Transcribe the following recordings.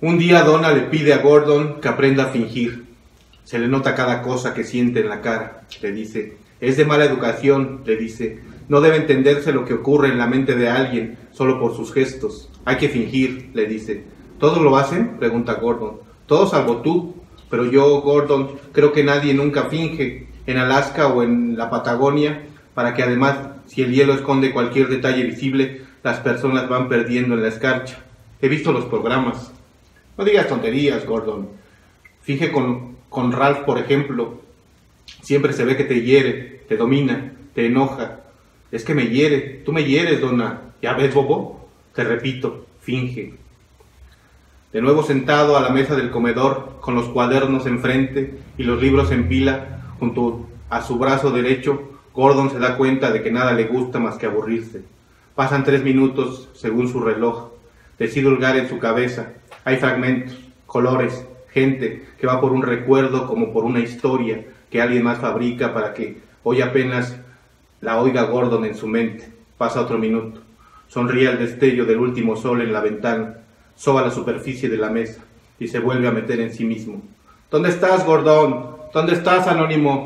Un día Donna le pide a Gordon que aprenda a fingir. Se le nota cada cosa que siente en la cara, le dice. Es de mala educación, le dice. No debe entenderse lo que ocurre en la mente de alguien solo por sus gestos. Hay que fingir, le dice. ¿Todos lo hacen? pregunta Gordon. Todos salvo tú. Pero yo, Gordon, creo que nadie nunca finge en Alaska o en la Patagonia, para que además, si el hielo esconde cualquier detalle visible, las personas van perdiendo en la escarcha. He visto los programas. No digas tonterías, Gordon. Finge con, con Ralph, por ejemplo. Siempre se ve que te hiere, te domina, te enoja. Es que me hiere, tú me hieres, dona. ¿Ya ves, Bobo? Te repito, finge. De nuevo sentado a la mesa del comedor, con los cuadernos enfrente y los libros en pila, junto a su brazo derecho, Gordon se da cuenta de que nada le gusta más que aburrirse. Pasan tres minutos según su reloj. Decide holgar en su cabeza. Hay fragmentos, colores, gente que va por un recuerdo como por una historia que alguien más fabrica para que hoy apenas la oiga Gordon en su mente. Pasa otro minuto. Sonríe al destello del último sol en la ventana. Soba la superficie de la mesa y se vuelve a meter en sí mismo. ¿Dónde estás, Gordon? ¿Dónde estás, Anónimo?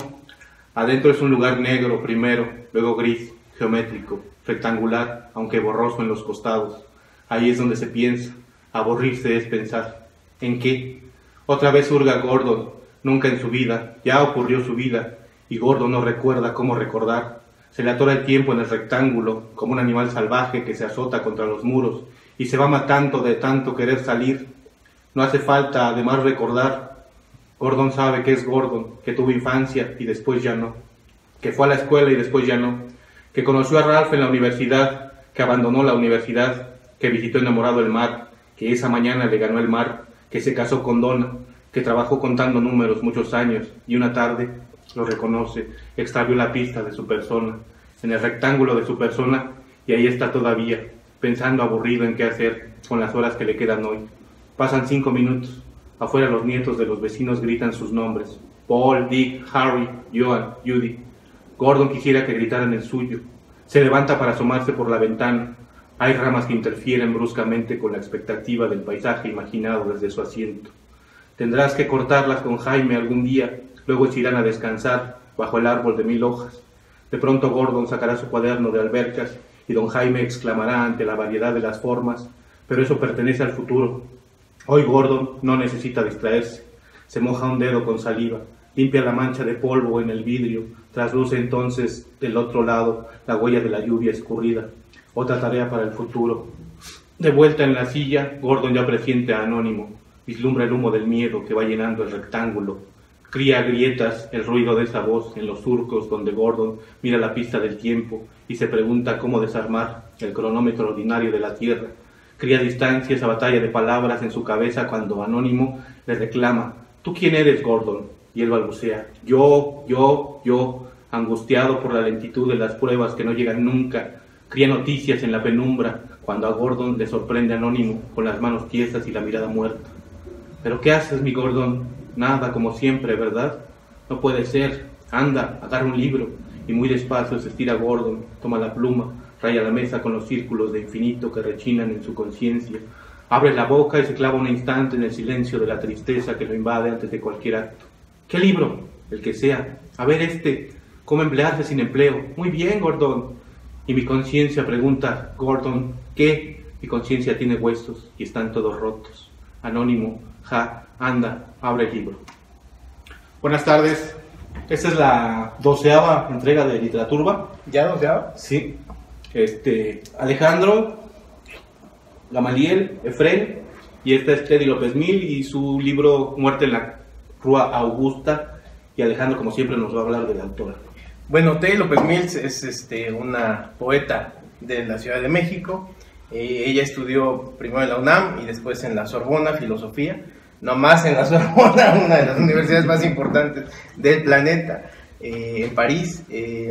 Adentro es un lugar negro primero, luego gris, geométrico, rectangular, aunque borroso en los costados. Ahí es donde se piensa. Aburrirse es pensar. ¿En qué? Otra vez hurga Gordon. Nunca en su vida. Ya ocurrió su vida. Y Gordon no recuerda cómo recordar. Se le atora el tiempo en el rectángulo, como un animal salvaje que se azota contra los muros y se va matando de tanto querer salir. No hace falta además recordar. Gordon sabe que es Gordon, que tuvo infancia y después ya no, que fue a la escuela y después ya no, que conoció a Ralph en la universidad, que abandonó la universidad, que visitó enamorado el mar, que esa mañana le ganó el mar, que se casó con Donna, que trabajó contando números muchos años y una tarde lo reconoce, extravió la pista de su persona, en el rectángulo de su persona y ahí está todavía, pensando aburrido en qué hacer con las horas que le quedan hoy. Pasan cinco minutos. Afuera los nietos de los vecinos gritan sus nombres. Paul, Dick, Harry, Joan, Judy. Gordon quisiera que gritaran el suyo. Se levanta para asomarse por la ventana. Hay ramas que interfieren bruscamente con la expectativa del paisaje imaginado desde su asiento. Tendrás que cortarlas con Jaime algún día, luego se irán a descansar bajo el árbol de mil hojas. De pronto Gordon sacará su cuaderno de albercas y don Jaime exclamará ante la variedad de las formas, pero eso pertenece al futuro. Hoy Gordon no necesita distraerse. Se moja un dedo con saliva, limpia la mancha de polvo en el vidrio, trasluce entonces del otro lado la huella de la lluvia escurrida. Otra tarea para el futuro. De vuelta en la silla, Gordon ya presiente a Anónimo, vislumbra el humo del miedo que va llenando el rectángulo. Cría grietas el ruido de esa voz en los surcos donde Gordon mira la pista del tiempo y se pregunta cómo desarmar el cronómetro ordinario de la Tierra. Cría distancia esa batalla de palabras en su cabeza cuando Anónimo le reclama, ¿tú quién eres, Gordon? Y él balbucea, yo, yo, yo, angustiado por la lentitud de las pruebas que no llegan nunca. Cría noticias en la penumbra cuando a Gordon le sorprende Anónimo con las manos tiesas y la mirada muerta. ¿Pero qué haces, mi Gordon? Nada, como siempre, ¿verdad? No puede ser. Anda, agarra un libro. Y muy despacio se estira Gordon, toma la pluma, raya la mesa con los círculos de infinito que rechinan en su conciencia. Abre la boca y se clava un instante en el silencio de la tristeza que lo invade antes de cualquier acto. ¿Qué libro? El que sea. A ver este. ¿Cómo emplearse sin empleo? Muy bien, Gordon. Y mi conciencia pregunta, Gordon, ¿qué? Mi conciencia tiene huesos y están todos rotos. Anónimo, ja, anda, abre el libro. Buenas tardes. Esta es la doceava entrega de Literaturba. ¿Ya doceava? Sí. Este, Alejandro, Gamaliel, Efren, y esta es Teddy López Mil y su libro Muerte en la Rúa Augusta. Y Alejandro, como siempre, nos va a hablar de la autora. Bueno, Teddy López Mills es este, una poeta de la Ciudad de México. Eh, ella estudió primero en la UNAM y después en la Sorbona, filosofía. No más en la Sorbona, una de las universidades más importantes del planeta, eh, en París. Eh,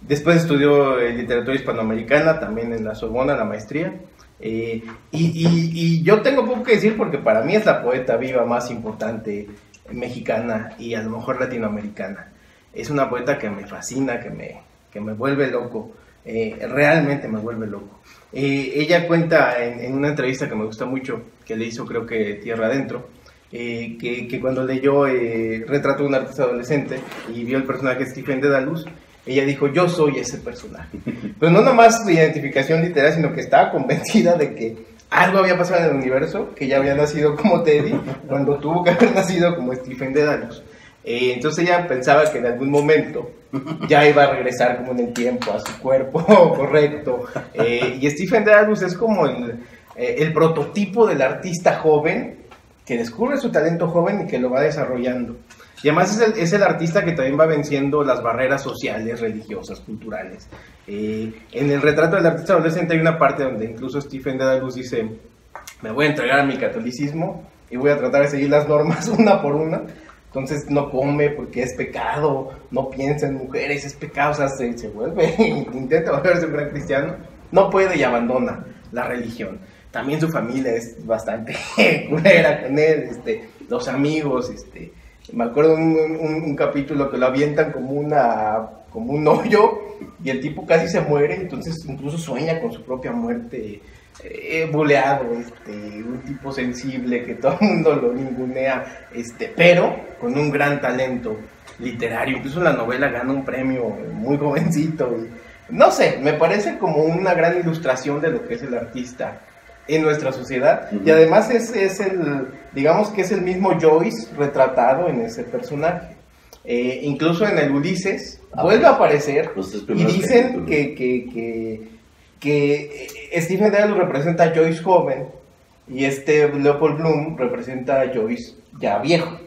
después estudió literatura hispanoamericana, también en la Sorbona, la maestría. Y, yo tengo poco que decir porque para mí es la poeta viva más importante mexicana y a lo mejor latinoamericana. Es una poeta que me fascina, que me, que me vuelve loco. eh, realmente me vuelve loco. Eh, ella cuenta en, en, una entrevista que me gusta mucho, que le hizo creo que Tierra Adentro, eh, que, que, cuando leyó eh, Retrato de un artista adolescente y vio el personaje Stephen Dedalus, ella dijo, yo soy ese personaje. Pero no nomás su identificación literal, sino que estaba convencida de que algo había pasado en el universo, que ya había nacido como Teddy, cuando tuvo que haber nacido como Stephen Dedalus. Eh, entonces ella pensaba que en algún momento ya iba a regresar como en el tiempo a su cuerpo correcto. Eh, y Stephen Dedalus es como el, eh, el prototipo del artista joven que descubre su talento joven y que lo va desarrollando. Y además es el, es el, artista que también va venciendo las barreras sociales, religiosas, culturales. Eh, en el retrato del artista adolescente hay una parte donde incluso Stephen Dedalus dice, me voy a entregar a mi catolicismo y voy a tratar de seguir las normas una por una. Entonces no come porque es pecado, no piensa en mujeres, es pecado, o sea, se, vuelve, intenta volverse un gran cristiano, no puede y abandona la religión. También su familia es bastante culera con él, este, los amigos, este, me acuerdo un, un, un, capítulo que lo avientan como una como un hoyo y el tipo casi se muere entonces incluso sueña con su propia muerte eh, buleado este un tipo sensible que todo el mundo lo ningunea este pero con un gran talento literario incluso la novela gana un premio muy jovencito y, no sé me parece como una gran ilustración de lo que es el artista en nuestra sociedad uh -huh. y además es, es, el, digamos que es el mismo Joyce retratado en ese personaje. Eh, incluso en el Ulises ah, vuelve a aparecer y dicen que, que, que, que, Stephen Dedalus representa a Joyce joven y este Leopold Bloom representa a Joyce ya viejo.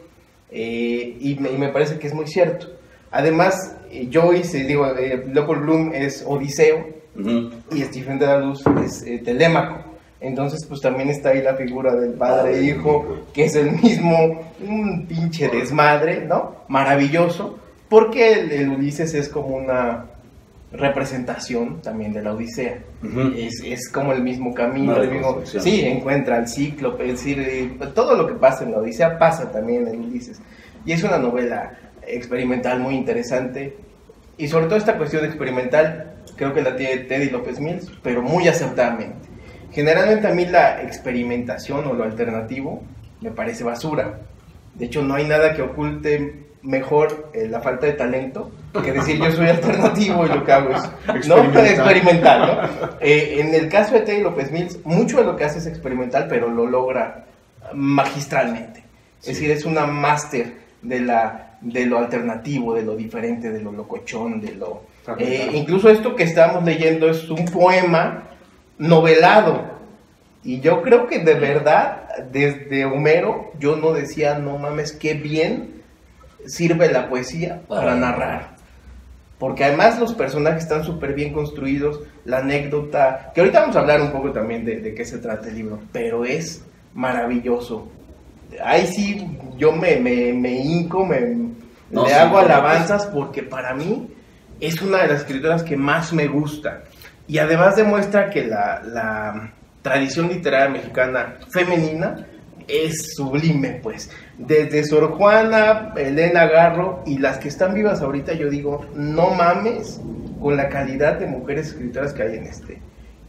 Eh, y, me, y, me, parece que es muy cierto. Además, eh, Joyce, digo, Leopold Bloom es Odiseo uh -huh. y Stephen Dedalus es Telémaco. Entonces, pues también está ahí la figura del padre e hijo, que es el mismo, un pinche desmadre, ¿no? Maravilloso, porque el, el Ulises es como una representación también de la Odisea. Uh -huh. es, es, como el mismo camino, el mismo, sí, encuentra el ciclo, es decir, todo lo que pasa en la Odisea pasa también en Ulises. Y es una novela experimental muy interesante, y sobre todo esta cuestión experimental, creo que la tiene Teddy López Mills, pero muy acertadamente. Generalmente a mí la experimentación o lo alternativo me parece basura. De hecho, no hay nada que oculte mejor eh, la falta de talento que decir yo soy alternativo y lo que hago es experimental. ¿no? experimental. ¿no? Eh, en el caso de Teddy López Mills, mucho de lo que hace es experimental, pero lo logra magistralmente. Sí. Es decir, es una máster de, la, de lo alternativo, de lo diferente, de lo locochón, de lo... Eh, incluso esto que estamos leyendo es un poema novelado. Y yo creo que de verdad, desde Homero, yo no decía, no mames, qué bien sirve la poesía para narrar. Porque además los personajes están súper bien construidos, la anécdota, que ahorita vamos a hablar un poco también de, de qué se trata el libro, pero es maravilloso. Ahí sí, yo me, me, me hinco, me, no, le sí, hago alabanzas porque para mí es una de las escritoras que más me gusta. Y además demuestra que la, la, tradición literaria mexicana femenina es sublime, pues. Desde Sor Juana, Elena Garro y las que están vivas ahorita, yo digo, no mames con la calidad de mujeres escritoras que hay en este,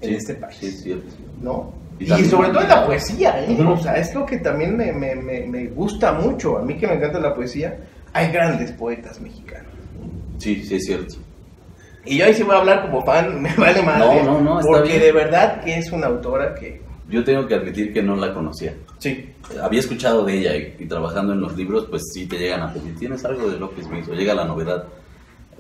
en sí, este país. Sí. ¿No? Y, y sobre todo en la poesía, ¿eh? Uh -huh. O sea, es lo que también me, me, me, me gusta mucho. A mí que me encanta la poesía, hay grandes poetas mexicanos. Sí, sí, es cierto. Y yo ahí sí voy a hablar como fan, me vale más. No, no, no, está Porque bien. de verdad que es una autora que... Yo tengo que admitir que no la conocía. Sí. Había escuchado de ella y, y trabajando en los libros, pues sí te llegan a pedir, ¿tienes algo de López Smith? O llega la novedad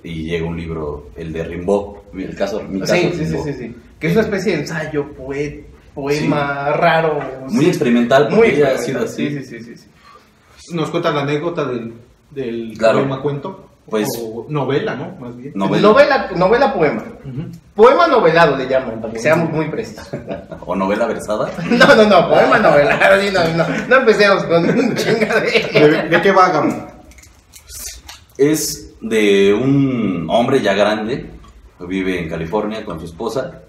y llega un libro, el de Rimbaud, el caso, mi caso sí, sí, sí, sí, sí, que es una especie de ensayo, poet, poema sí. raro. Muy sí. experimental, muy experimental. ha sido así. Sí, sí, sí, sí, Nos cuenta la anécdota del, del claro. poema cuento. Pues, o novela, ¿no? Más bien. Novela, novela, novela poema. Uh -huh. Poema novelado le llaman, para que seamos muy precisos. ¿O novela versada? no, no, no, poema novelado. No, no, no empecemos con un chingadera. ¿De, ¿De, qué va, Es de un hombre ya grande, vive en California con su esposa,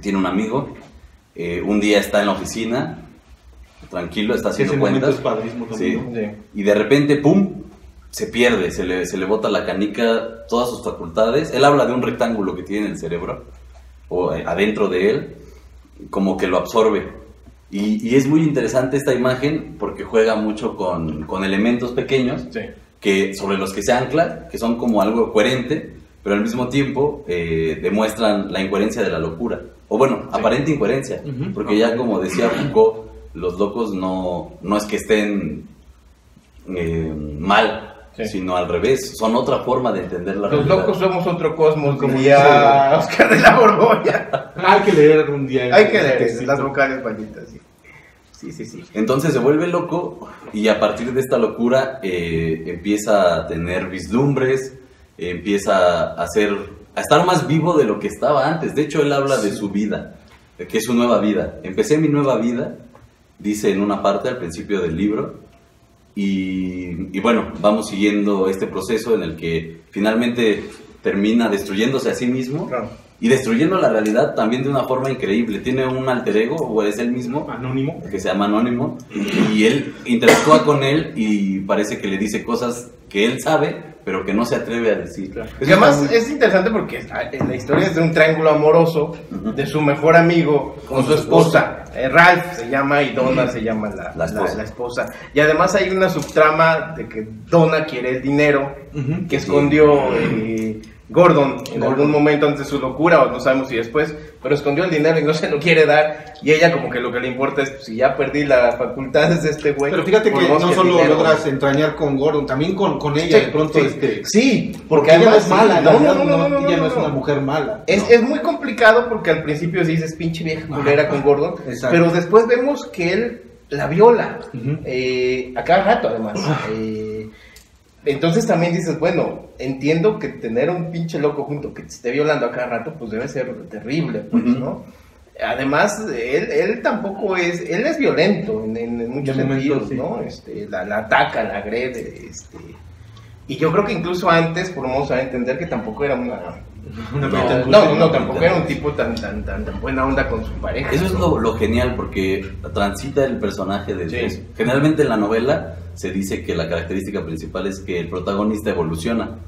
tiene un amigo, eh, un día está en la oficina, tranquilo, está haciendo cuentas. Es sí, sí. Y de repente, ¡pum! Se pierde, se le, se le bota la canica todas sus facultades. Él habla de un rectángulo que tiene en el cerebro, o eh, adentro de él, como que lo absorbe. Y, y es muy interesante esta imagen porque juega mucho con, con elementos pequeños Sí. que, sobre los que se ancla, que son como algo coherente, pero al mismo tiempo eh, demuestran la incoherencia de la locura. O bueno, aparente incoherencia, porque ya como decía Foucault, los locos no, no es que estén eh, mal, Sí. sino al revés, son otra forma de entender la Los realidad. locos somos otro cosmos, como diría Oscar de la Borbolla. Hay que leer un día. Hay que leer las vocales malditas, sí. Sí, sí, sí. Entonces se vuelve loco y a partir de esta locura eh, empieza a tener vislumbres, eh, empieza a ser, a estar más vivo de lo que estaba antes. De hecho, él habla de su vida, de que es su nueva vida. Empecé mi nueva vida, dice en una parte al principio del libro, y, y bueno, vamos siguiendo este proceso en el que finalmente termina destruyéndose a sí mismo Claro. y destruyendo la realidad también de una forma increíble. Tiene un alter ego, o es él mismo, Anónimo. que se llama Anónimo, y él interactúa con él y parece que le dice cosas que él sabe, pero que no se atreve a decir. Y además es interesante porque la historia es de un triángulo amoroso de su mejor amigo con su esposa. Eh, Ralph se llama y Donna se llama la, La esposa. la- la esposa. Y además hay una subtrama de que Donna quiere el dinero que escondió eh, Gordon en algún momento antes de su locura, o no sabemos si después, pero escondió el dinero y no se lo quiere dar. Y ella, como que lo que le importa es: pues, si ya perdí las facultades de este güey. Pero fíjate que no solo dinero. logras entrañar con Gordon, también con, con ella Sí, de pronto sí, este. sí, porque, Porque ella no es mala, no, realidad no, no, no, no, ella no es una mujer mala. Es, es muy complicado porque al principio dices pinche vieja culera con Gordon, Exacto. pero después vemos que él la viola eh, a cada rato además. Eh, entonces también dices, bueno, entiendo que tener un pinche loco junto que te esté violando a cada rato, pues debe ser terrible, pues, Ujú. ¿no? Además, él, él tampoco es, él es violento en, en- en muchos momento, sentidos, sí. ¿no? Este, la, la ataca, la agrede, este, y yo creo que incluso antes podemos entender que tampoco era una... Una No, No, no, no, tampoco no. era un tipo tan, tan, tan, tan buena onda con su pareja. Eso es lo, lo genial porque transita el personaje de Sí. eso. Generalmente en la novela se dice que la característica principal es que el protagonista evoluciona.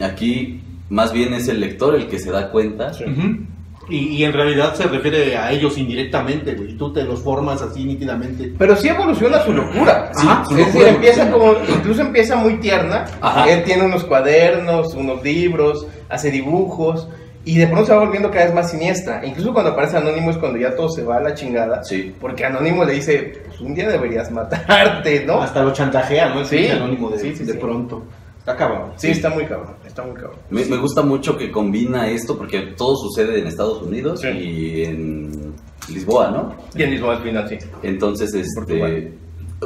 Aquí más bien es el lector el que se da cuenta. Ujú. Y, y en realidad se refiere a ellos indirectamente, güey. Tú te los formas así nítidamente. Pero sí evoluciona su locura. Sí, Ajá. su es decir, locura empieza como, incluso empieza muy tierna. Ajá. Él tiene unos cuadernos, unos libros, hace dibujos. Y de pronto se va volviendo cada vez más siniestra. Incluso cuando aparece Anónimo es cuando ya todo se va a la chingada. Sí. Porque Anónimo le dice, pues un día deberías matarte, ¿no? Hasta lo chantajea, ¿no? El Sí. anónimo de, Sí, sí, de sí. pronto. Está cabrón. Sí, está muy cabrón, está muy cabrón. Me, me gusta mucho que combina esto porque todo sucede en Estados Unidos Sí. y en Lisboa, ¿no? Y el mismo al final, sí. Entonces, este, Portugal.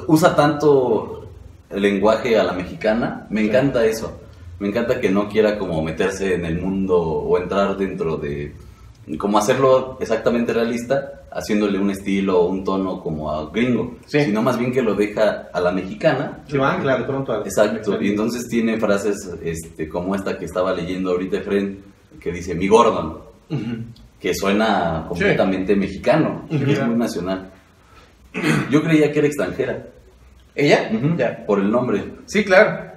usa tanto el lenguaje a la mexicana. Me Sí. encanta eso. Me encanta que no quiera como meterse en el mundo o entrar dentro de... Como hacerlo exactamente realista, haciéndole un estilo o un tono como a gringo. Sí. Sino más bien que lo deja a la mexicana. Se va a anclar de pronto. Exacto. Y entonces tiene frases este, como esta que estaba leyendo ahorita Efren, que dice, mi Gordon Ujú. que suena completamente mexicano, Ujú. es muy nacional. Yo creía que era extranjera, ¿Ella? Ujú. Ya. por el nombre. Sí, claro.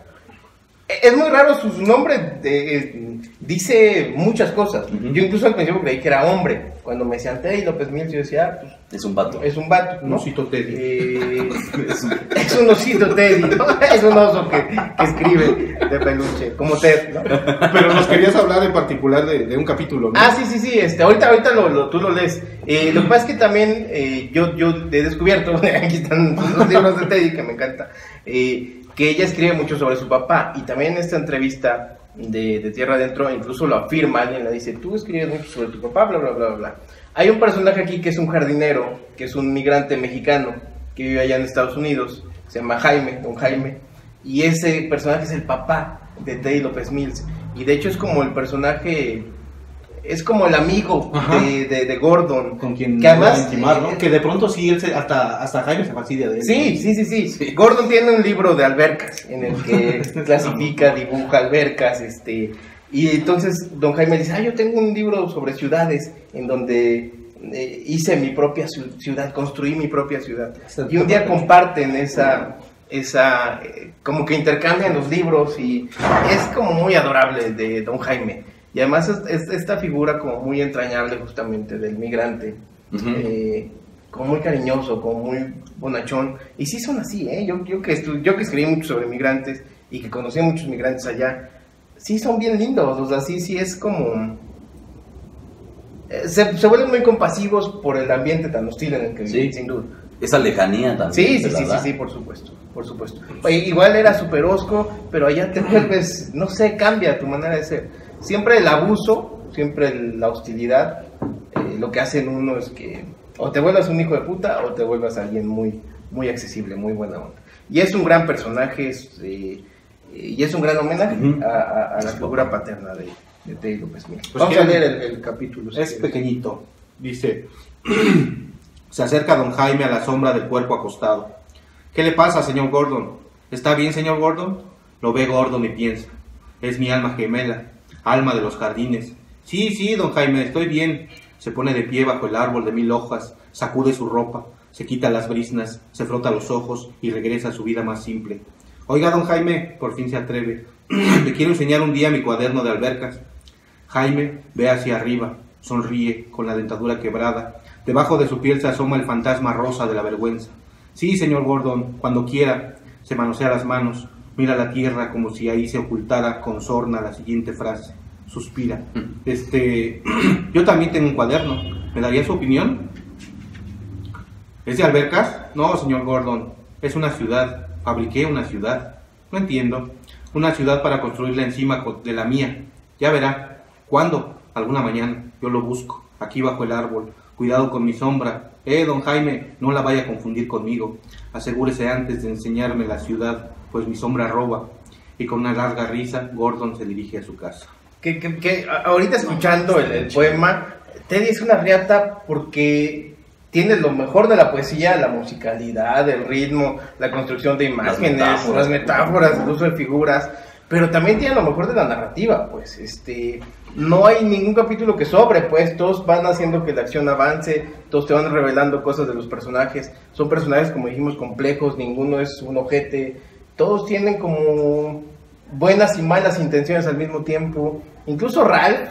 Es muy raro su, su nombre, de- eh, dice muchas cosas. Yo incluso al principio creí que era hombre. Cuando me decían Teddy López Mills, yo decía, ah, pues Es un vato. es un vato, Un osito Teddy. Eh, es un osito Teddy, ¿no? Es un oso que, que escribe de peluche, como Ted, ¿no? Pero nos querías hablar en particular de, de un capítulo, ¿no? Ah, sí, sí, sí, este, ahorita, ahorita lo, lo- tú lo lees. Eh, lo que pasa es que también eh, yo, yo he descubierto, aquí están los libros de Teddy que me encanta, eh, que ella escribe mucho sobre su papá y también en esta entrevista de, de Tierra Adentro incluso lo afirma, alguien le dice, tú escribes mucho sobre tu papá, bla, bla, bla, bla. Hay un personaje aquí que es un jardinero, que es un migrante mexicano que vive allá en Estados Unidos, se llama Jaime, don Jaime, y ese personaje es el papá de Teddy López Mills, y de hecho es como el personaje es como el amigo de, de, de Gordon. Con quien que además, va a intimar, ¿no? eh, Que de pronto sí, él se- hasta, hasta Jaime se fastidia de él. Sí, sí, sí, sí, Gordon tiene un libro de albercas en el que clasifica, dibuja albercas, este, y entonces don Jaime dice, ah, yo tengo un libro sobre ciudades en donde eh, hice mi propia ciu- ciudad, construí mi propia ciudad. Y un día comparten esa, esa, eh, como que intercambian los libros y es como muy adorable de Don Jaime. Y además es, es esta figura como muy entrañable justamente del migrante, Ujú. eh, como muy cariñoso, como muy bonachón. Y sí son así, ¿eh? Yo, yo, que yo que escribí mucho sobre migrantes y que conocí a muchos migrantes allá, sí son bien lindos, o sea, sí, sí es como... eh, Se, se vuelven muy compasivos por el ambiente tan hostil en el que Sí. viven, sin duda. Esa lejanía también. Sí, sí, sí, sí, sí, por supuesto, por supuesto. Oye, igual era super osco, pero allá te vuelves, no sé, cambia tu manera de ser. Siempre el abuso, siempre el- la hostilidad, eh, lo que hacen uno es que o te vuelvas un hijo de puta o te vuelvas alguien muy, muy accesible, muy buena onda. Y es un gran personaje es, eh, eh, y es un gran homenaje a, a- a la figura paterna de, de Teddy López. Pues Vamos a leer el, el capítulo. si Es quieres. pequeñito. Dice, se acerca don Jaime a la sombra del cuerpo acostado. ¿Qué le pasa, señor Gordon? ¿Está bien, señor Gordon? Lo ve Gordon y piensa. Es mi alma gemela, alma de los jardines. Sí, sí, don Jaime, estoy bien. Se pone de pie bajo el árbol de mil hojas, sacude su ropa, se quita las briznas, se frota los ojos y regresa a su vida más simple. Oiga, don Jaime, por fin se atreve. Le quiero enseñar un día mi cuaderno de albercas. Jaime ve hacia arriba, sonríe con la dentadura quebrada. Debajo de su piel se asoma el fantasma rosa de la vergüenza. Sí, señor Gordon, cuando quiera. Se manosea las manos, mira la tierra como si ahí se ocultara con sorna la siguiente frase. Suspira. Este, yo también tengo un cuaderno. ¿Me daría su opinión? ¿Es de albercas? No, señor Gordon. Es una ciudad. Fabriqué una ciudad. No entiendo. Una ciudad para construirla encima de la mía. Ya verá. ¿Cuándo? Alguna mañana. Yo lo busco. Aquí bajo el árbol. Cuidado con mi sombra. Eh, don Jaime, no la vaya a confundir conmigo. Asegúrese antes de enseñarme la ciudad, pues mi sombra roba. Y con una larga risa, Gordon se dirige a su casa. que, que- que ahorita escuchando el, el poema, Teddy es una riata porque tiene lo mejor de la poesía, la musicalidad, el ritmo, la construcción de imágenes, las metáforas. metáforas, el uso de figuras, pero también tiene lo mejor de la narrativa, pues, este, no hay ningún capítulo que sobre, pues, todos van haciendo que la acción avance, todos te van revelando cosas de los personajes, son personajes, como dijimos, complejos, ninguno es un ojete, todos tienen como buenas y malas intenciones al mismo tiempo, incluso Ralph,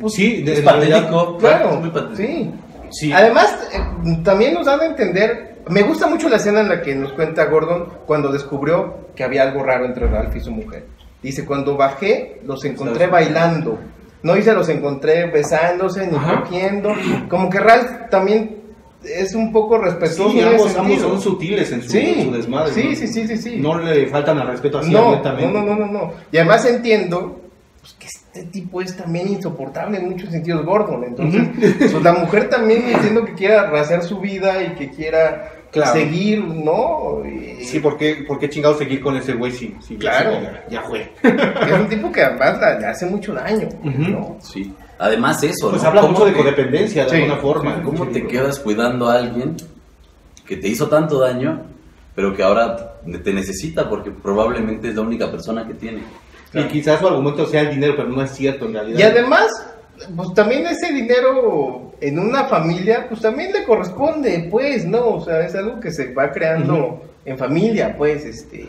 Pues sí, de- Es realidad- patético. claro, Es muy patético. sí. Sí. Además, eh, también nos dan a entender, me gusta mucho la escena en la que nos cuenta Gordon cuando descubrió que había algo raro entre Ralph y su mujer. Dice, cuando bajé, los encontré bailando. No dice, los encontré besándose ni Ajá. cogiendo. Como que Ralph también es un poco respetuoso Sí, ambos, ambos son sutiles en su, Sí, en su desmadre. sí, ¿no? sí, sí, sí, sí. No le faltan al respeto así No, no, no, no, no, no. Y además entiendo pues, que este tipo es también insoportable en muchos sentidos, Gordon. Entonces, pues la mujer también entiendo que quiera rehacer su vida y que quiera Claro. seguir, ¿no? Y- Sí, ¿por qué, por qué chingados seguir con ese güey si, si ya Claro. ya, fue? Es un tipo que además le hace mucho daño. ¿no? Sí. Además eso, Pues ¿no? habla ¿Cómo mucho de te- codependencia de Sí, alguna forma. ¿Cómo te quedas cuidando a alguien que te hizo tanto daño, pero que ahora te necesita porque probablemente es la única persona que tiene? Y quizás su argumento sea el dinero, pero no es cierto en realidad. Y además, pues también ese dinero en una familia, pues también le corresponde, pues, ¿no? O sea, es algo que se va creando en familia, pues, este...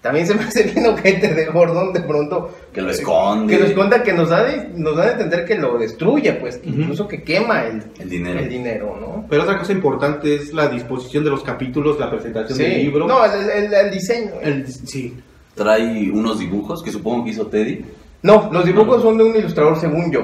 También se me hace bien ojete de Gordon de pronto. Que lo esconde. Que lo esconda, que nos da, de- nos da a entender que lo destruye, pues, que Ujú. incluso que quema el, El dinero. el dinero, ¿no? Pero otra cosa importante es la disposición de los capítulos, la presentación del libro. No, el, el- el diseño. El- sí. Trae unos dibujos que supongo que hizo Teddy. No, los dibujos son de un ilustrador según yo.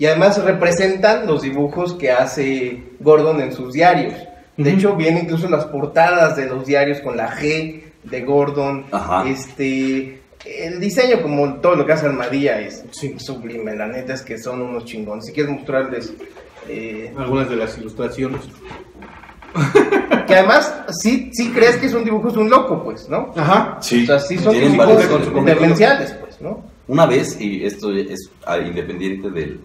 Y además representan los dibujos que hace Gordon en sus diarios. De hecho, vienen incluso las portadas de los diarios con la G de Gordon. Ajá. Este, el diseño, como todo lo que hace Armadilla, es Sí. sublime. La neta es que son unos chingones. Si quieres mostrarles... eh, Algunas de las ilustraciones. que además, sí, sí crees que son dibujos de un loco, pues, ¿no? Ajá. Sí. O sea, sí son dibujos demenciales, pues, ¿no? Una vez, y esto es independiente del,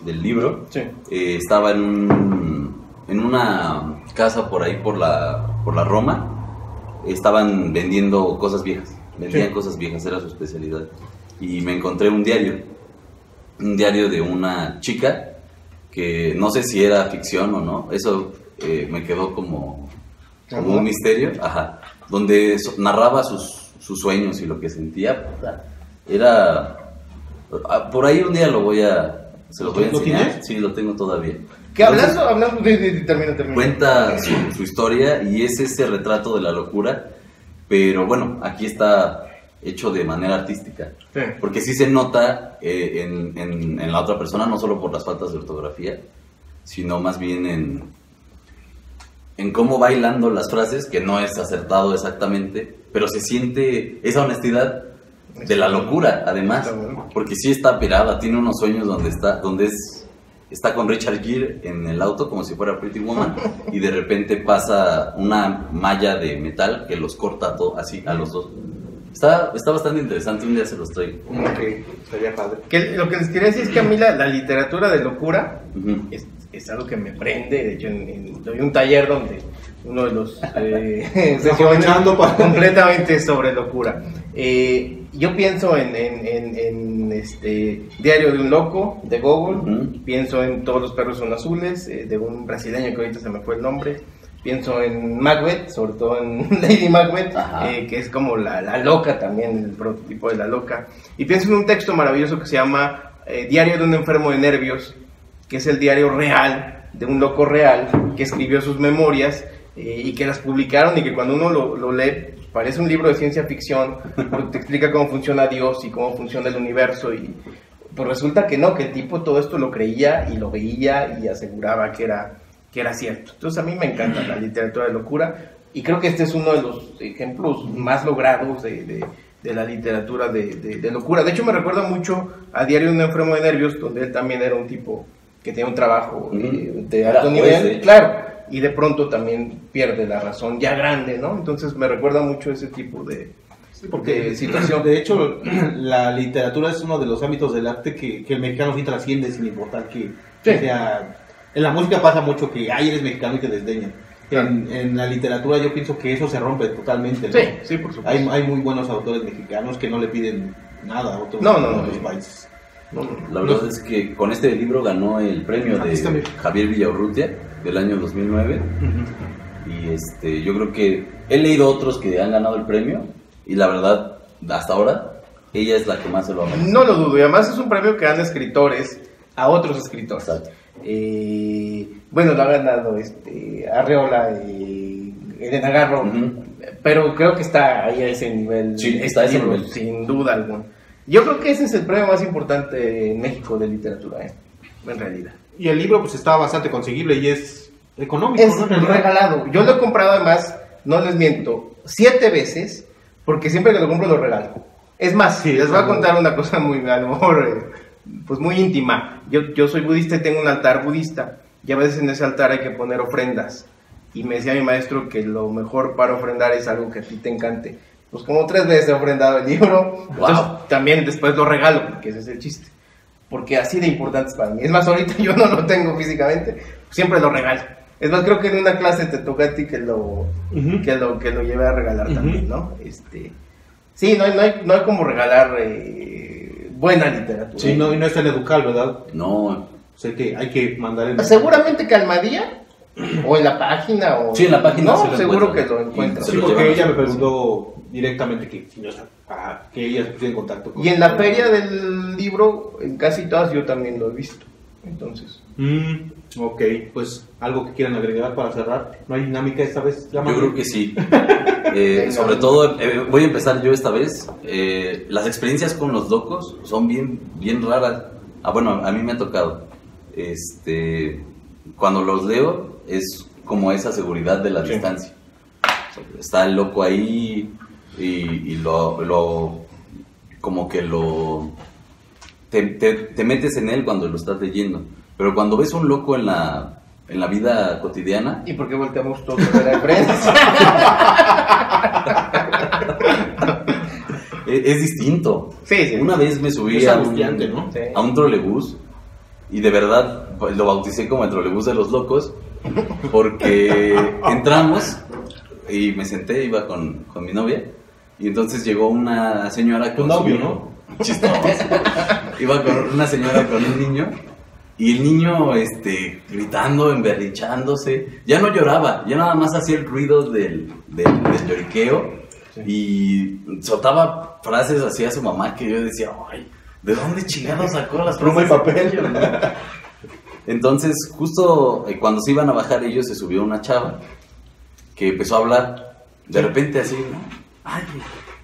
del libro, Sí. eh, estaba en, un- en una casa por ahí, por la, por la Roma, estaban vendiendo cosas viejas, vendían Sí. cosas viejas, era su especialidad. Y me encontré un diario, un diario de una chica, que no sé si era ficción o no, eso eh, me quedó como, como un misterio, ajá. donde narraba sus, sus sueños y lo que sentía. Era... ah, Por ahí un día lo voy a... Se los voy a ¿Lo enseñar. Sí, lo tengo todavía. Que hablando, hablando de, de- de- termina, termina. Cuenta su, su historia y es ese retrato de la locura, pero bueno, aquí está hecho de manera artística. Sí. Porque sí se nota eh, en, en- en la otra persona, no solo por las faltas de ortografía, sino más bien en, en cómo va hilando las frases, que no es acertado exactamente, pero se siente esa honestidad de la locura, además. Porque sí está pirada, tiene unos sueños donde está, donde es, está con Richard Gere en el auto como si fuera Pretty Woman y de repente pasa una malla de metal que los corta todo, así a los dos. Está, está bastante interesante, un día se los traigo. Ok, estaría padre. Que lo que les quería decir es que a mí la, la literatura de locura Ujú. es, es algo que me prende. De hecho, en, en- doy un taller donde uno de los eh, para- completamente sobre locura. Eh, yo pienso en, en- en- en, este Diario de un Loco de Google, Ujú. pienso en Todos los perros son azules, eh, de un brasileño que ahorita se me fue el nombre. Pienso en Macbeth, sobre todo en Lady Macbeth, eh, que es como la, la loca también, el prototipo de la loca. Y pienso en un texto maravilloso que se llama eh, Diario de un enfermo de nervios, que es el diario real de un loco real que escribió sus memorias eh, y que las publicaron y que cuando uno lo, lo lee parece un libro de ciencia ficción porque te explica cómo funciona Dios y cómo funciona el universo y pues resulta que no, que el tipo todo esto lo creía y lo veía y aseguraba que era, que era cierto. Entonces a mí me encanta la literatura de locura y creo que este es uno de los ejemplos más logrados de, de- de la literatura de, de- locura. De hecho me recuerda mucho a Diario de un enfermo de nervios, donde él también era un tipo que tenía un trabajo eh, de alto nivel, claro, y de pronto también pierde la razón ya grande, ¿no? Entonces me recuerda mucho ese tipo de, de situación. De hecho, la literatura es uno de los ámbitos del arte que, que el mexicano sí trasciende sin importar que, que Sí. sea... En la música pasa mucho que, ay, eres mexicano y te desdeñan. En, en la literatura yo pienso que eso se rompe totalmente. ¿no? Sí, sí, por supuesto. Hay, hay muy buenos autores mexicanos que no le piden nada a otros, No, no, a no. otros países. No, no, La verdad es que con este libro ganó el premio de Javier Villaurrutia del año 2009 y este yo creo que he leído otros que han ganado el premio y la verdad hasta ahora ella es la que más se lo ha merecido. No lo dudo, y además es un premio que dan escritores a otros escritores. Eh, bueno, lo ha ganado este, Arreola y Elena Garro, Ujú. pero creo que está ahí a ese nivel. Sí, este está a ese nivel. Sin duda alguna. Yo creo que ese es el premio más importante en México de literatura, ¿eh? en realidad. Y el libro pues está bastante conseguible y es económico. Es ¿no? Regalado. Yo lo he comprado además, no les miento, siete veces, porque siempre que lo compro lo regalo. Es más, Sí, les voy a contar una cosa muy, a lo mejor, eh, pues muy íntima. Yo, yo soy budista y tengo un altar budista, y a veces en ese altar hay que poner ofrendas. Y me decía mi maestro que lo mejor para ofrendar es algo que a ti te encante. Pues como tres veces he ofrendado el libro, entonces también después lo regalo, porque ese es el chiste. Porque así de importante es para mí. Es más, ahorita yo no lo tengo físicamente, siempre lo regalo. Es más, creo que en una clase te toca a ti que lo, que lo, que lo lleve a regalar también, ¿no? Este, sí, no hay, no hay, no hay como regalar eh, buena literatura. Sí, no, y no es tan educal, ¿verdad? No, O sea que hay que mandar el... Seguramente que Almadía, o en la página, o... Sí, en la página No, se lo seguro que lo encuentras. Se Sí, porque ella me preguntó directamente que no está- para que ella se pusiera en contacto con Y en la feria del libro, en casi todas yo también lo he visto. Entonces, Mm, ok, pues algo que quieran agregar para cerrar. ¿No hay dinámica esta vez? Yo creo que sí. Eh, sobre todo, eh, voy a empezar yo esta vez. Eh, las experiencias con los locos son bien, bien raras. Ah, bueno, a mí me ha tocado. Este, cuando los leo es como esa seguridad de la Sí. distancia. O sea, Está el loco ahí y, y lo, lo- como que lo te, te- te metes en él cuando lo estás leyendo. Pero cuando ves un loco en la, en la vida cotidiana, ¿y por qué volteamos todos a ver a prensa? Es, es distinto. Sí, sí. Una vez me subí a un, ¿no? Sí. a un trolebús y de verdad pues, lo bauticé como el trolebús de los locos porque entramos y me senté, iba con, con mi novia y entonces llegó una señora con novio, su ¿no? Chistoso. iba con una señora con un niño Y el niño, este, gritando, emberrichándose. Ya no lloraba, ya nada más hacía el ruido del, del, del lloriqueo. Y soltaba frases así a su mamá que yo decía, ay, ¿de dónde chingado sacó las Pluma y papel. Entonces, justo eh, cuando se iban a bajar ellos, se subió una chava que empezó a hablar. De repente así, ¿no? Ay,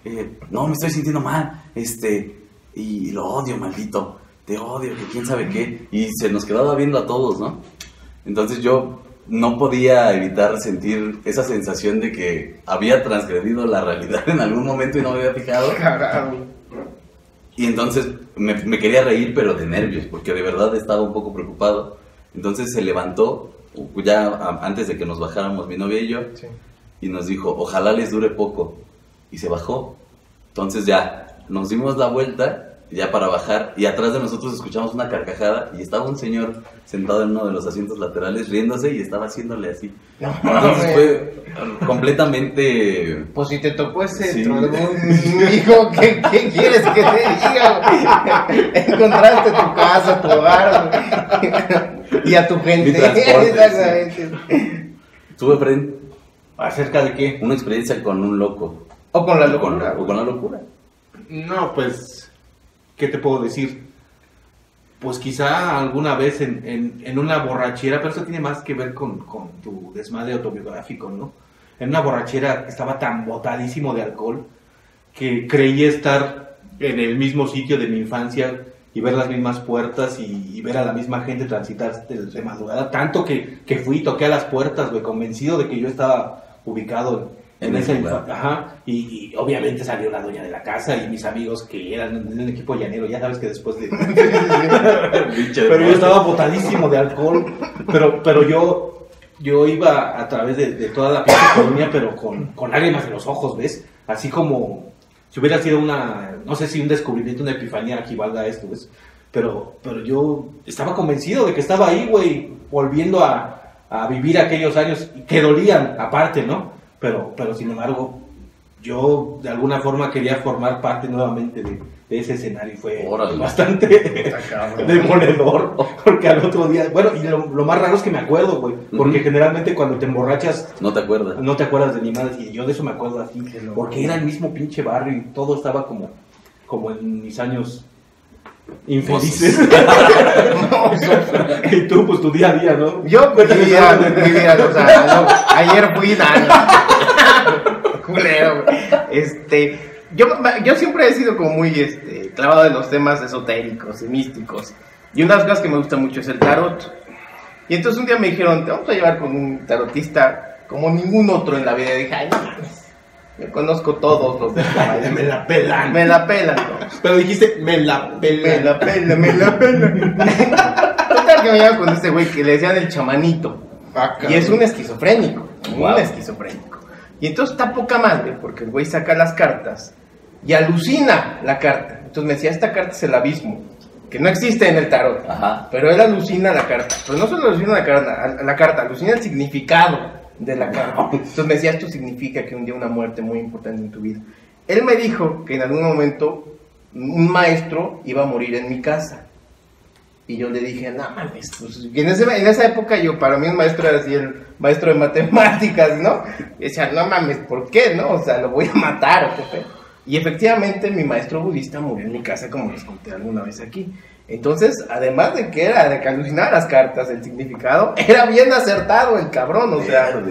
eh, no, me estoy sintiendo mal, este, y lo odio, maldito, te odio, que quién sabe qué. Y se nos quedaba viendo a todos, ¿no? Entonces yo no podía evitar sentir esa sensación de que había transgredido la realidad en algún momento y no me había fijado. Y entonces me, me quería reír, pero de nervios, porque de verdad estaba un poco preocupado. Entonces se levantó, ya antes de que nos bajáramos mi novia y yo, Sí. y nos dijo, ojalá les dure poco. Y se bajó. Entonces ya nos dimos la vuelta, ya para bajar, y atrás de nosotros escuchamos una carcajada, y estaba un señor sentado en uno de los asientos laterales riéndose y estaba haciéndole así. No, Entonces fue completamente... Pues si te tocó ese Sí. trono, hijo, ¿qué, ¿qué quieres que te diga? güey? Encontraste tu casa, tu hogar, y a tu gente. Exactamente. Tuve frente ¿Acerca de qué? una experiencia con un loco. O con la locura. No, pues, ¿qué te puedo decir? Pues quizá alguna vez en, en- en una borrachera, pero eso tiene más que ver con, con tu desmadre autobiográfico, ¿no? En una borrachera estaba tan botadísimo de alcohol que creía estar en el mismo sitio de mi infancia y ver las mismas puertas y, y ver a la misma gente transitar de, de madrugada. Tanto que, que fui y toqué a las puertas, güey, convencido de que yo estaba ubicado en, esa Ajá, y, y obviamente salió la dueña de la casa y mis amigos que eran del equipo llanero, ya sabes que después de... pero yo estaba botadísimo de alcohol, pero, pero yo, yo iba a través de, de toda la pinche colonia, pero con, con lágrimas en los ojos, ¿ves? Así como si hubiera sido una, no sé si un descubrimiento, una epifanía equivalga a esto, ¿ves? Pero, pero yo estaba convencido de que estaba ahí, güey, volviendo a, a vivir aquellos años que dolían, aparte, ¿no? Pero, pero sin embargo, yo de alguna forma quería formar parte nuevamente de, de ese escenario y fue Órale. bastante demoledor, porque al otro día, bueno, y lo, lo más raro es que me acuerdo, güey, porque generalmente cuando te emborrachas No te acuerdas. no te acuerdas de ni madres, y yo de eso me acuerdo así, porque era el mismo pinche barrio y todo estaba como, como en mis años infelices. y tú, pues tu día a día, ¿no? Yo, pues, mi vida, mi vida, o sea, no, ayer fui nada. Culero, güey. Este, yo, yo siempre he sido como muy este, clavado en los temas esotéricos y místicos. Y una de las cosas que me gusta mucho es el tarot. Y entonces un día me dijeron, te vamos a llevar con un tarotista como ningún otro en la vida. Y dije, ay, no mames. Yo conozco todos los de. Me la pelan. Me la pelan todos. Pero dijiste, me la Me pelan. la pela, me la pela. Total que me llevan con este güey que le decían el chamanito. Ah, Y es un esquizofrénico. Wow. Un esquizofrénico. Y entonces está poca madre porque el güey saca las cartas y alucina la carta. Entonces me decía, esta carta es el abismo, que no existe en el tarot. Ajá. Pero él alucina la carta. Pero no solo alucina la carta, la carta, alucina el significado de la carta. Entonces me decía, esto significa que un día una muerte muy importante en tu vida. Él me dijo que en algún momento un maestro iba a morir en mi casa. Y yo le dije, no mames, pues, en, ese- en esa época yo, para mí un maestro era así el maestro de matemáticas, ¿no? Y decía, no mames, ¿por qué, no? O sea, lo voy a matar, ¿o qué pedo?". Y efectivamente mi maestro budista murió en mi casa, como les conté alguna vez aquí. Entonces, además de que era de que alucinaba las cartas, el significado, era bien acertado el cabrón, o sea,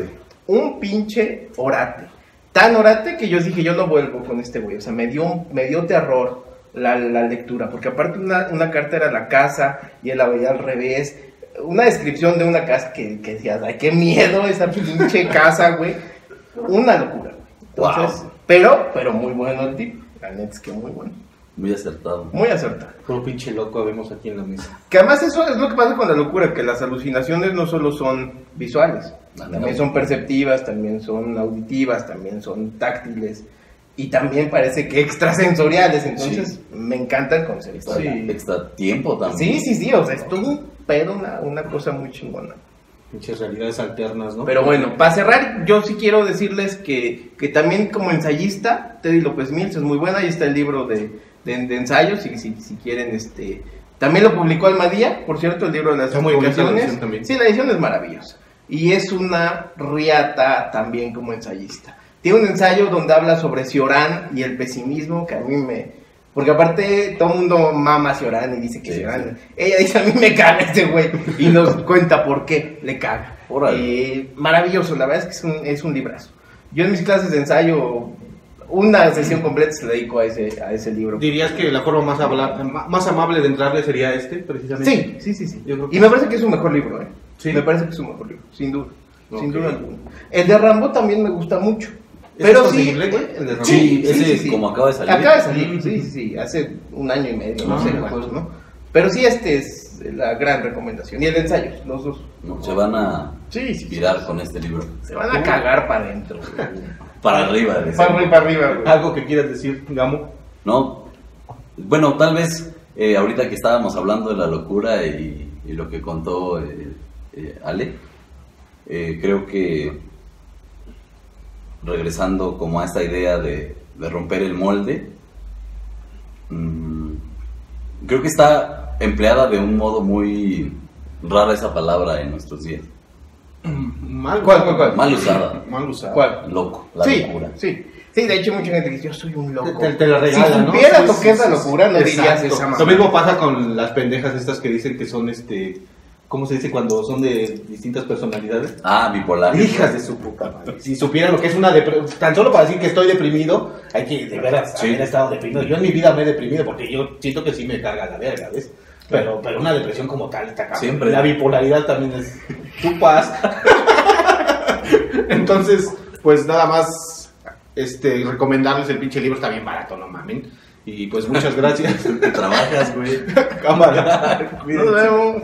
un pinche orate. Tan orate que yo dije, yo no vuelvo con este güey. O sea, me dio, me dio terror la, la lectura. Porque aparte una, una carta era la casa y él la veía al revés. Una descripción de una casa que, que decías, ay, qué miedo esa pinche casa, güey. Una locura. güey. Entonces, pero, pero muy bueno el tip. La neta es que muy bueno. Muy acertado. Muy acertado. Puro pinche loco vemos aquí en la mesa. Que además eso es lo que pasa con la locura, que las alucinaciones no solo son visuales, Ah, también no. son perceptivas, también son auditivas, también son táctiles y también parece que extrasensoriales, entonces me encanta el concepto. Extra, extra tiempo también. Sí, sí, sí, o sea, es todo un pedo, una, una cosa muy chingona. Pinches realidades alternas, ¿no? Pero bueno, para cerrar, yo sí quiero decirles que, que también como ensayista, Teddy López Mills es muy buena, ahí está el libro de, de- de ensayos, y si, si quieren este También lo publicó Almadía, por cierto, el libro de las Está muy publicaciones. edición también. Sí, la edición es maravillosa. Y es una riata también como ensayista. Tiene un ensayo donde habla sobre Ciorán y el pesimismo que a mí me... Porque aparte todo el mundo mama a Ciorán y dice que Sí, Ciorán... Ella dice, a mí me caga este güey. Y nos cuenta por qué le caga. Eh, maravilloso, la verdad es que es un, es un librazo. Yo en mis clases de ensayo, una sesión completa se la dedico a ese, a ese libro. ¿Dirías que la forma más, habla- ma- más amable de entrarle sería este, precisamente? Sí, sí, sí, sí. Y me parece que es su mejor libro, ¿eh? Sí. Me parece que es su mejor libro, sin duda. Sin duda alguna. El de Rambo también me gusta mucho. ¿Ese Pero es sí. conseguible, güey? El de Rambo. Sí, ese como acaba de salir. Acaba de salir, sí, sí, sí. Hace un año y medio, no Ah, sé de cuánto, acuerdo. ¿no? Pero sí, este es la gran recomendación. Y el ensayo, los dos. No, Se van a Sí, sí, sí. inspirar con este libro. Se van a cagar para adentro. Para arriba. de para arriba, para arriba, güey. ¿Algo que quieras decir, Gamo? No, bueno, tal vez eh, ahorita que estábamos hablando de la locura y, y lo que contó eh, eh, Ale, eh, creo que regresando como a esta idea de, de romper el molde, mm, creo que está empleada de un modo muy rara esa palabra en nuestros días, Mal, ¿Cuál, cuál, cuál? mal usada, Mal usada. ¿Cuál? loco, la sí, locura. sí. Sí, de hecho mucha gente dice, yo soy un loco. Te, te la regala, si ¿no? supieras Sí, lo sí, que es la sí, locura, no dirías Exacto. esa Lo mismo pasa con las pendejas estas que dicen que son, este... ¿Cómo se dice cuando son de distintas personalidades? Ah, bipolar. Hijas de su puta madre. Si supieran lo que es una depresión, tan solo para decir que estoy deprimido, hay que de veras Sí. haber estado deprimido. Yo en mi vida me he deprimido porque yo siento que sí me carga la verga, ¿ves? Pero, pero una depresión como tal está cabrón. Siempre. La bipolaridad también es tu paz. Entonces, pues nada más este, recomendarles el pinche libro, está bien barato, no mamen. Y pues muchas gracias. Trabajas, güey. Cámara. Nos vemos.